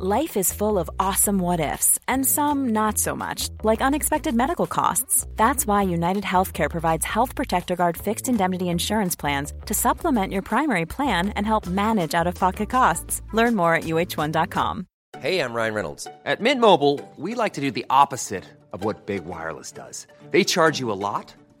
Life is full of awesome what ifs, and some not so much, like unexpected medical costs. That's why United Healthcare provides Health Protector Guard fixed indemnity insurance plans to supplement your primary plan and help manage out of pocket costs. Learn more at uh1.com. Hey, I'm Ryan Reynolds. At Mint Mobile, we like to do the opposite of what Big Wireless does. They charge you a lot,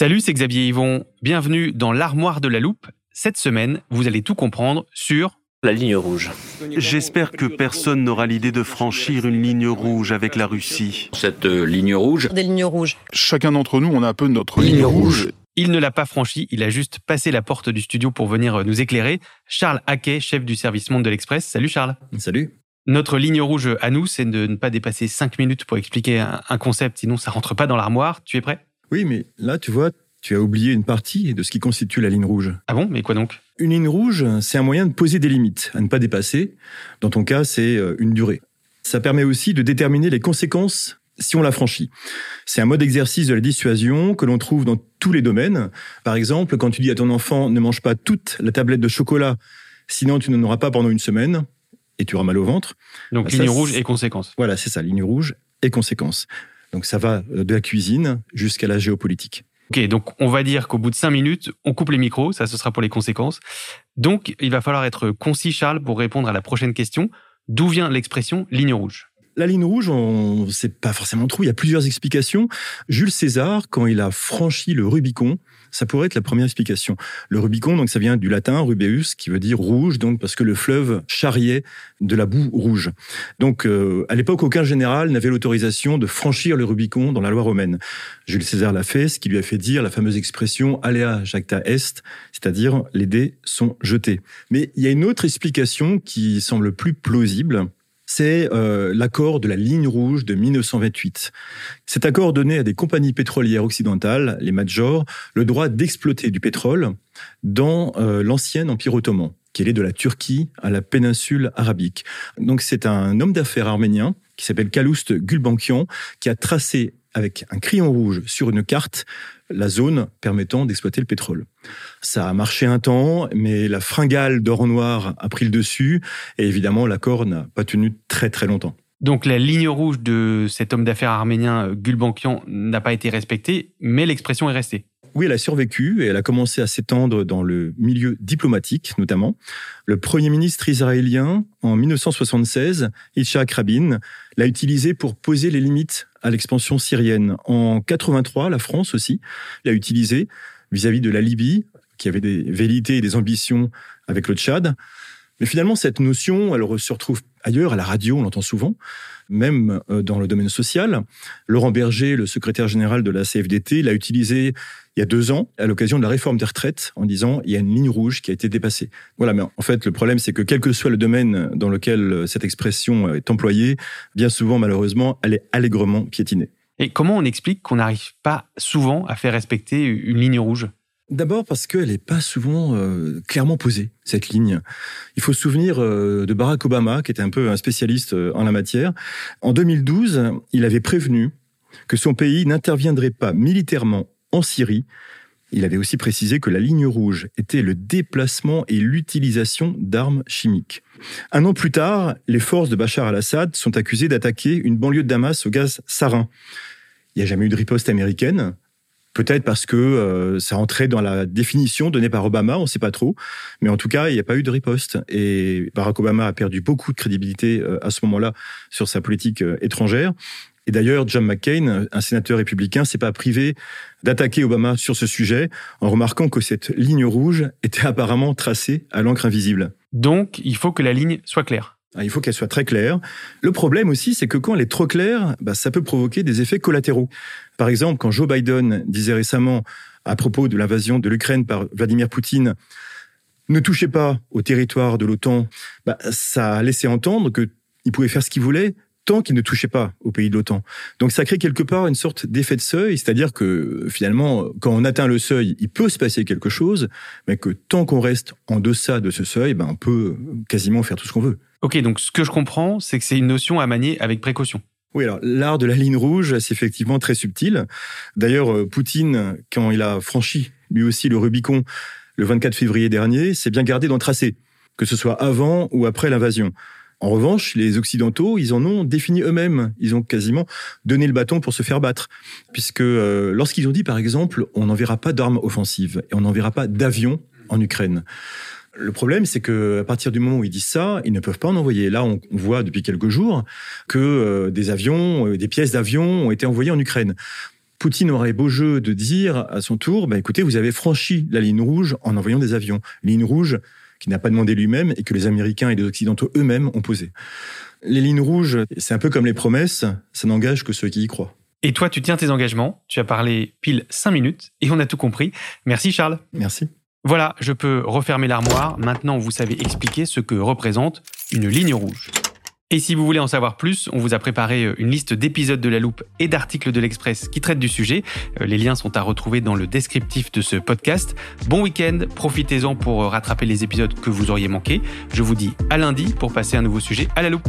Salut, c'est Xavier Yvon. Bienvenue dans l'armoire de la loupe. Cette semaine, vous allez tout comprendre sur la ligne rouge. J'espère que personne n'aura l'idée de franchir une ligne rouge avec la Russie. Cette euh, ligne rouge. Des lignes rouges. Chacun d'entre nous, on a un peu notre ligne, Ligne rouge. rouge. Il ne l'a pas franchi, il a juste passé la porte du studio pour venir nous éclairer. Charles Haquet, chef du service Monde de l'Express. Salut Charles. Salut. Notre ligne rouge à nous, c'est de ne pas dépasser 5 minutes pour expliquer un, un concept, sinon ça rentre pas dans l'armoire. Tu es prêt? Oui, mais là, tu vois, tu as oublié une partie de ce qui constitue la ligne rouge. Ah bon? Mais quoi donc? Une ligne rouge, c'est un moyen de poser des limites à ne pas dépasser. Dans ton cas, c'est euh, une durée. Ça permet aussi de déterminer les conséquences si on la franchit. C'est un mode d'exercice de la dissuasion que l'on trouve dans tous les domaines. Par exemple, quand tu dis à ton enfant ne mange pas toute la tablette de chocolat, sinon tu n'en auras pas pendant une semaine et tu auras mal au ventre. Donc Ah, ça, ligne rouge et conséquences. Voilà, c'est ça, ligne rouge et conséquences. Donc ça va euh, de la cuisine jusqu'à la géopolitique. Ok, donc on va dire qu'au bout de 5 minutes, on coupe les micros, ça ce sera pour les conséquences. Donc il va falloir être concis Charles pour répondre à la prochaine question. D'où vient l'expression ligne rouge La ligne rouge, on ne sait pas forcément trop. Il y a plusieurs explications. Jules César, quand il a franchi le Rubicon, ça pourrait être la première explication. Le Rubicon, donc ça vient du latin rubeus, qui veut dire rouge, donc parce que le fleuve charriait de la boue rouge. Donc euh, à l'époque, aucun général n'avait l'autorisation de franchir le Rubicon dans la loi romaine. Jules César l'a fait, ce qui lui a fait dire la fameuse expression alea jacta est, c'est-à-dire les dés sont jetés. Mais il y a une autre explication qui semble plus plausible c'est euh, l'accord de la ligne rouge de 1928. Cet accord donnait à des compagnies pétrolières occidentales, les majors, le droit d'exploiter du pétrole dans euh, l'ancien empire ottoman, qui allait de la Turquie à la péninsule arabique. Donc c'est un homme d'affaires arménien qui s'appelle Calouste Gulbenkian qui a tracé avec un crayon rouge sur une carte la zone permettant d'exploiter le pétrole. Ça a marché un temps, mais la fringale d'or noir a pris le dessus, et évidemment l'accord n'a pas tenu très très longtemps. Donc la ligne rouge de cet homme d'affaires arménien euh, Gulbenkian n'a pas été respectée, mais l'expression est restée. Oui, elle a survécu et elle a commencé à s'étendre dans le milieu diplomatique, notamment. Le premier ministre israélien, en 1976, Yitzhak Rabin, l'a utilisé pour poser les limites à l'expansion syrienne. En 83, la France aussi l'a utilisé vis-à-vis de la Libye, qui avait des velléités et des ambitions avec le Tchad. Mais finalement, cette notion, elle se retrouve ailleurs, à la radio, on l'entend souvent, même euh, dans le domaine social. Laurent Berger, le secrétaire général de la CFDT, l'a utilisé il y a deux ans, à l'occasion de la réforme des retraites, en disant il y a une ligne rouge qui a été dépassée. Voilà, mais en fait, le problème, c'est que quel que soit le domaine dans lequel euh, cette expression est employée, bien souvent, malheureusement, elle est allègrement piétinée. Et comment on explique qu'on n'arrive pas souvent à faire respecter une ligne rouge? D'abord parce qu'elle n'est pas souvent euh, clairement posée, cette ligne. Il faut se souvenir euh, de Barack Obama, qui était un peu un spécialiste euh, en la matière. En 2012, il avait prévenu que son pays n'interviendrait pas militairement en Syrie. Il avait aussi précisé que la ligne rouge était le déplacement et l'utilisation d'armes chimiques. Un an plus tard, les forces de Bachar al-Assad sont accusées d'attaquer une banlieue de Damas au gaz sarin. Il n'y a jamais eu de riposte américaine. Peut-être parce que euh, ça entrait dans la définition donnée par Obama, on ne sait pas trop. Mais en tout cas, il n'y a pas eu de riposte. Et Barack Obama a perdu beaucoup de crédibilité euh, à ce moment-là sur sa politique euh, étrangère. Et d'ailleurs, John McCain, un sénateur républicain, s'est pas privé d'attaquer Obama sur ce sujet en remarquant que cette ligne rouge était apparemment tracée à l'encre invisible. Donc, il faut que la ligne soit claire. Ah, Il faut qu'elle soit très claire. Le problème aussi, c'est que quand elle est trop claire, bah, ça peut provoquer des effets collatéraux. Par exemple, quand Joe Biden disait récemment à propos de l'invasion de l'Ukraine par Vladimir Poutine, ne touchez pas au territoire de l'OTAN, bah, ça a laissé entendre qu'il pouvait faire ce qu'il voulait tant qu'il ne touchait pas au pays de l'OTAN. Donc ça crée quelque part une sorte d'effet de seuil, c'est-à-dire que finalement, quand on atteint le seuil, il peut se passer quelque chose, mais que tant qu'on reste en deçà de ce seuil, ben, on peut quasiment faire tout ce qu'on veut. Ok, donc ce que je comprends, c'est que c'est une notion à manier avec précaution. Oui, alors l'art de la ligne rouge, c'est effectivement très subtil. D'ailleurs, euh, Poutine, quand il a franchi lui aussi le Rubicon le 24 février dernier, s'est bien gardé d'en tracer, que ce soit avant ou après l'invasion. En revanche, les Occidentaux, ils en ont défini eux-mêmes. Ils ont quasiment donné le bâton pour se faire battre. Puisque euh, lorsqu'ils ont dit, par exemple, on n'enverra pas d'armes offensives et on n'enverra pas d'avions en Ukraine. Le problème, c'est que à partir du moment où ils disent ça, ils ne peuvent pas en envoyer. Là, on voit depuis quelques jours que euh, des avions, euh, des pièces d'avions ont été envoyées en Ukraine. Poutine aurait beau jeu de dire à son tour, bah, écoutez, vous avez franchi la ligne rouge en envoyant des avions. Ligne rouge qui n'a pas demandé lui-même et que les Américains et les Occidentaux eux-mêmes ont posé. Les lignes rouges, c'est un peu comme les promesses, ça n'engage que ceux qui y croient. Et toi, tu tiens tes engagements, tu as parlé pile cinq minutes et on a tout compris. Merci Charles. Merci. Voilà, je peux refermer l'armoire. Maintenant, vous savez expliquer ce que représente une ligne rouge. Et si vous voulez en savoir plus, on vous a préparé euh, une liste d'épisodes de la loupe et d'articles de l'Express qui traitent du sujet. Euh, les liens sont à retrouver dans le descriptif de ce podcast. Bon week-end, profitez-en pour euh, rattraper les épisodes que vous auriez manqués. Je vous dis à lundi pour passer un nouveau sujet à la loupe.